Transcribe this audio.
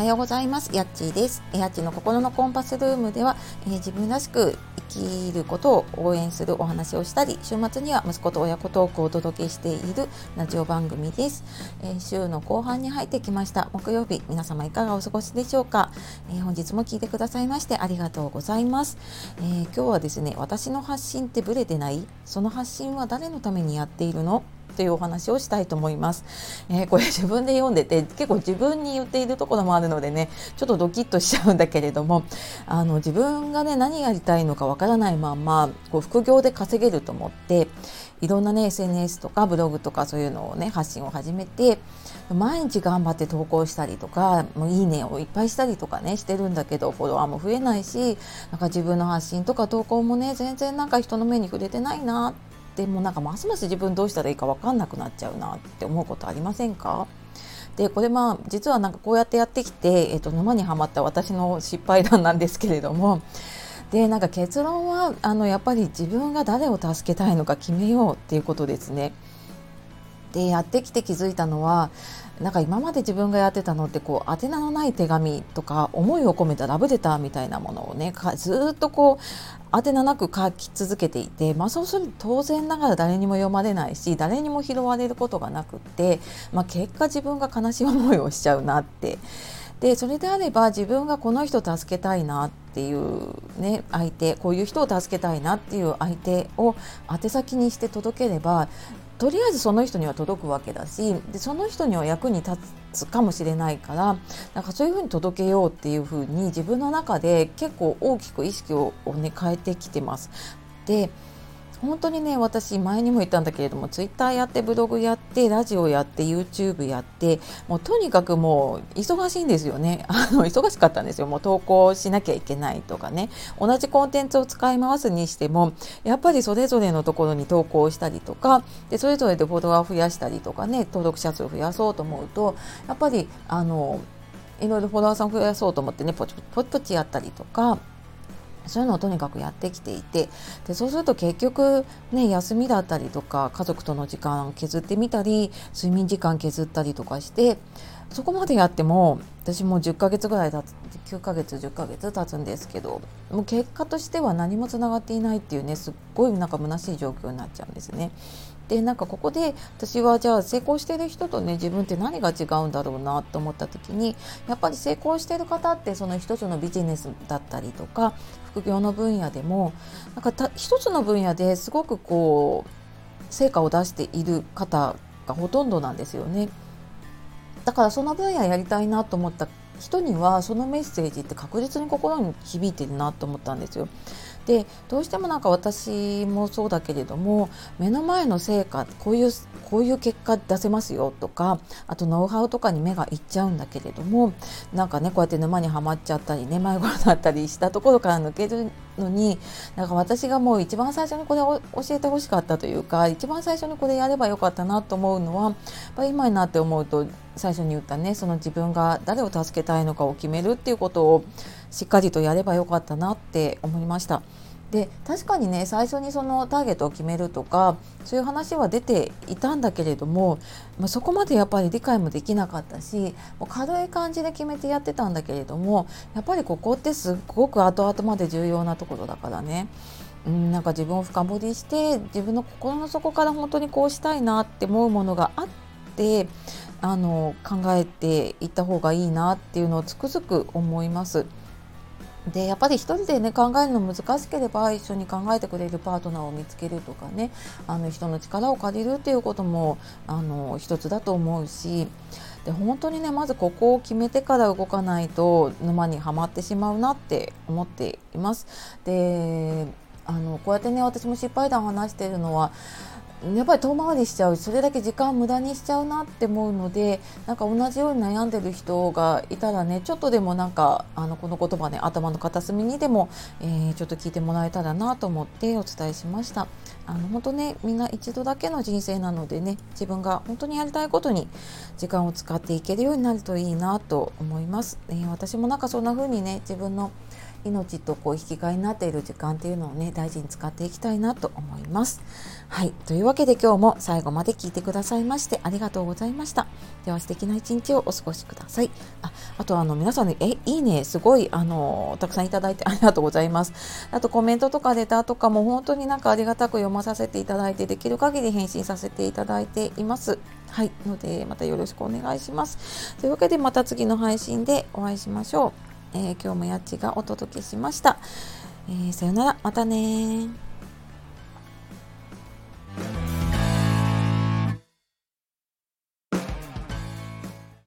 はようございます。やっちーです。やっちの心のコンパスルームでは、えー、自分らしく生きることを応援するお話をしたり、週末には息子と親子トークをお届けしているラジオ番組です。えー、週の後半に入ってきました。木曜日、皆様いかがお過ごしでしょうか？えー、本日も聞いてくださいましてありがとうございます。え今日はですね、私の発信ってブレてない？その発信は誰のためにやっているの？というお話をしたいと思います。えー、これ自分で読んでて結構自分に言っているところもあるのでねちょっとドキッとしちゃうんだけれどもあの自分がね何やりたいのかわからないまんまこう副業で稼げると思っていろんなね SNS とかブログとかそういうのをね発信を始めて毎日頑張って投稿したりとかもういいねをいっぱいしたりとかねしてるんだけどフォロワーも増えないしなんか自分の発信とか投稿もね全然なんか人の目に触れてないなってでもなんかますます自分どうしたらいいか分かんなくなっちゃうなって思うことありませんか？でこれまあ実はなんかこうやってやってきて、えー、と沼にはまった私の失敗談なんですけれどもでなんか結論はあのやっぱり自分が誰を助けたいのか決めようっていうことですね。でやってきて気づいたのはなんか今まで自分がやってたのってこう宛名のない手紙とか思いを込めたラブレターみたいなものをねずっとこう宛名なく書き続けていて、まあ、そうすると当然ながら誰にも読まれないし誰にも拾われることがなくって、まあ、結果自分が悲しい思いをしちゃうなって。でそれであれば自分がこの人助けたいなっていうね相手こういう人を助けたいなっていう相手を宛先にして届ければとりあえずその人には届くわけだしでその人には役に立つかもしれないからなんかそういうふうに届けようっていうふうに自分の中で結構大きく意識をね変えてきてます。で本当にね私前にも言ったんだけれどもツイッターやってブログやってラジオやって YouTube やってもうとにかくもう忙しいんですよね。あの忙しかったんですよ。もう投稿しなきゃいけないとかね。同じコンテンツを使い回すにしてもやっぱりそれぞれのところに投稿したりとかでそれぞれでフォロワーを増やしたりとかね登録者数を増やそうと思うとやっぱりあのいろいろフォロワーさん増やそうと思ってねポチポチポチやったりとかそういうのをとにかくやってきていてでそうすると結局ね休みだったりとか家族との時間を削ってみたり睡眠時間削ったりとかしてそこまでやっても私もう10ヶ月ぐらい経つ9ヶ月10ヶ月経つんですけどもう結果としては何もつながっていないっていうねすっごいなんか虚しい状況になっちゃうんですね。でなんかここで私はじゃあ成功してる人とね自分って何が違うんだろうなと思った時にやっぱり成功してる方ってその一つのビジネスだったりとか副業の分野でもなんかた一つの分野ですごくこう成果を出している方がほとんどなんですよね。だからその分野やりたいなと思った人にはそのメッセージって確実に心に響いてるなと思ったんですよ。でどうしてもなんか私もそうだけれども目の前の成果こういうこういう結果出せますよとかあとノウハウとかに目がいっちゃうんだけれどもなんかねこうやって沼にはまっちゃったりね迷子になったりしたところから抜けるのになんか私がもう一番最初にこれを教えてほしかったというか一番最初にこれやればよかったなと思うのはやっぱ今になって思うと最初に言ったねその自分が誰を助けたいのかを決めるっていうことをしっかりとやればよかったなって思いました。で確かにね最初にそのターゲットを決めるとかそういう話は出ていたんだけれども、まあ、そこまでやっぱり理解もできなかったしもう軽い感じで決めてやってたんだけれどもやっぱりここってすっごく後々まで重要なところだからね。うん、なんか自分を深掘りして自分の心の底から本当にこうしたいなって思うものがあってあの考えていった方がいいなっていうのをつくづく思います。でやっぱり一人でね考えるの難しければ一緒に考えてくれるパートナーを見つけるとかねあの人の力を借りるっていうこともあの一つだと思うしで本当にねまずここを決めてから動かないと沼にはまってしまうなって思っています。であのこうやってね私も失敗談を話してるのはやっぱり遠回りしちゃうそれだけ時間無駄にしちゃうなって思うのでなんか同じように悩んでる人がいたらねちょっとでもなんかあのこの言葉ね頭の片隅にでも、えー、ちょっと聞いてもらえたらなと思ってお伝えしました。あの本当ねみんな一度だけの人生なのでね自分が本当にやりたいことに時間を使っていけるようになるといいなと思います、えー、私もなんかそんな風にね自分の命とこう引き換えになっている時間っていうのをね大事に使っていきたいなと思います。はいというわけで今日も最後まで聞いてくださいましてありがとうございました。では素敵な一日をお過ごしください。ああとあの皆さんねえいいねすごいあのたくさんいただいて ありがとうございます。あとコメントとかレターとかも本当になんかありがたく読まさせていただいてできる限り返信させていただいています。はい。ので、またよろしくお願いします。というわけで、また次の配信でお会いしましょう。えー、今日もやっちがお届けしました。えー、さよなら。またね